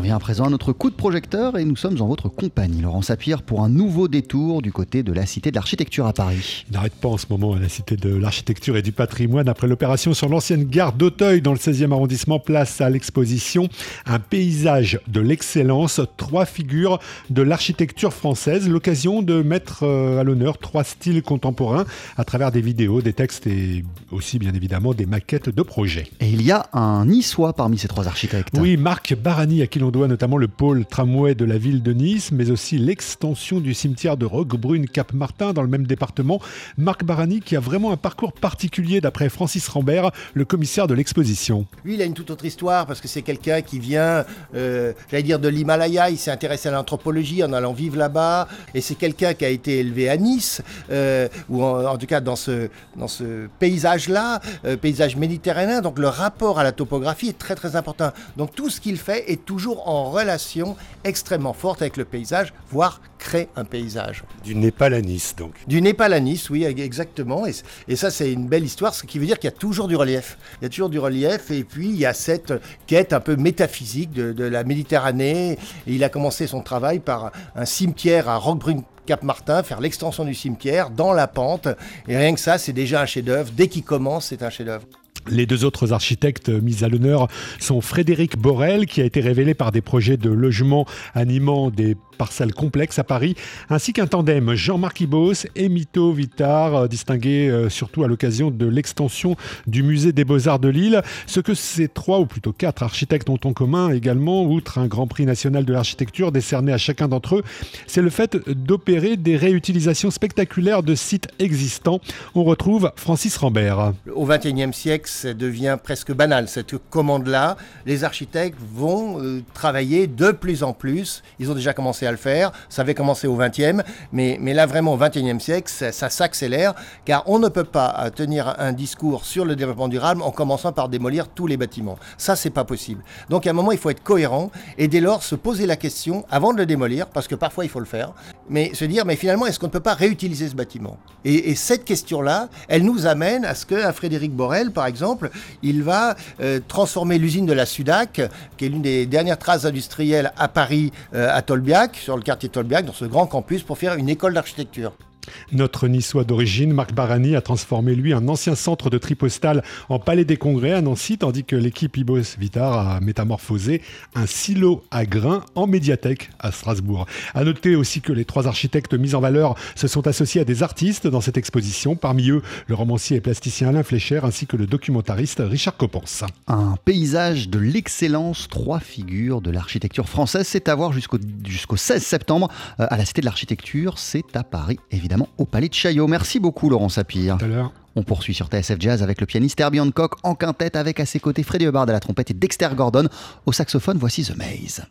en vient à présent à notre coup de projecteur et nous sommes en votre compagnie, Laurent Sapir, pour un nouveau détour du côté de la Cité de l'Architecture à Paris. Il n'arrête pas en ce moment à la Cité de l'Architecture et du Patrimoine après l'opération sur l'ancienne gare d'Auteuil dans le 16e arrondissement, place à l'exposition Un paysage de l'excellence, trois figures de l'architecture française, l'occasion de mettre euh, à l'honneur trois styles contemporains à travers des vidéos, des textes et aussi bien évidemment des maquettes de projets. Et il y a un niçois parmi ces trois architectes. Oui, Marc Barani, à qui l'on doit notamment le pôle tramway de la ville de Nice, mais aussi l'extension du cimetière de Roquebrune-Cap-Martin dans le même département. Marc Barani qui a vraiment un parcours particulier d'après Francis Rambert, le commissaire de l'exposition. Lui, il a une toute autre histoire parce que c'est quelqu'un qui vient, euh, j'allais dire, de l'Himalaya. Il s'est intéressé à l'anthropologie en allant vivre là-bas. Et c'est quelqu'un qui a été élevé à Nice, euh, ou en, tout cas dans ce, dans ce paysage-là, euh, paysage méditerranéen. Donc le rapport à la topographie est très très important. Donc tout ce qu'il fait est toujours en relation extrêmement forte avec le paysage, voire crée un paysage. Du Népal à Nice, donc. Du Népal à Nice, oui, exactement. Et, ça, c'est une belle histoire, ce qui veut dire qu'il y a toujours du relief. Il y a toujours du relief, et puis il y a cette quête un peu métaphysique de, la Méditerranée. Et il a commencé son travail par un cimetière à Roquebrune Cap-Martin, faire l'extension du cimetière dans la pente. Et rien que ça, c'est déjà un chef-d'œuvre. Dès qu'il commence, c'est un chef-d'œuvre. Les deux autres architectes mis à l'honneur sont Frédéric Borel, qui a été révélé par des projets de logement animant des parcelles complexes à Paris, ainsi qu'un tandem Jean-Marc Ibos et Mito Vitar, euh, distingué euh, surtout à l'occasion de l'extension du musée des Beaux-Arts de Lille. Ce que ces trois, ou plutôt quatre architectes ont en commun également, outre un grand prix national de l'architecture décerné à chacun d'entre eux, c'est le fait d'opérer des réutilisations spectaculaires de sites existants. On retrouve Francis Rambert. Au XXIe siècle, ça devient presque banal, cette commande-là. Les architectes vont euh, travailler de plus en plus. Ils ont déjà commencé à le faire. Ça avait commencé au XXe, mais, mais là vraiment au XXIe siècle, ça, s'accélère, car on ne peut pas euh, tenir un discours sur le développement durable en commençant par démolir tous les bâtiments. Ça, c'est pas possible. Donc à un moment, il faut être cohérent et dès lors se poser la question avant de le démolir, parce que parfois il faut le faire, mais se dire, mais finalement, est-ce qu'on ne peut pas réutiliser ce bâtiment? Et, et, cette question-là, elle nous amène à ce que Frédéric Borel, par exemple, il va euh, transformer l'usine de la Sudac, qui est l'une des dernières traces industrielles à Paris, euh, à Tolbiac, sur le quartier Tolbiac, dans ce grand campus, pour faire une école d'architecture. Notre niçois d'origine, Marc Barani, a transformé lui un ancien centre de tripostal en palais des congrès à Nancy, tandis que l'équipe Ibos Vitar a métamorphosé un silo à grains en médiathèque à Strasbourg. À noter aussi que les trois architectes mis en valeur se sont associés à des artistes dans cette exposition, parmi eux le romancier et plasticien Alain Flécher ainsi que le documentariste Richard Coppens. Un paysage de l'excellence, trois figures de l'architecture française, c'est à voir jusqu'au jusqu'au 16 septembre euh, à la Cité de l'Architecture, c'est à Paris évidemment au Palais de Chaillot. Merci beaucoup Laurent Sapir. On poursuit sur TSF Jazz avec le pianiste Herbie Hancock en quintette avec à ses côtés Freddie Hubbard à la trompette et Dexter Gordon au saxophone. Voici The Maze.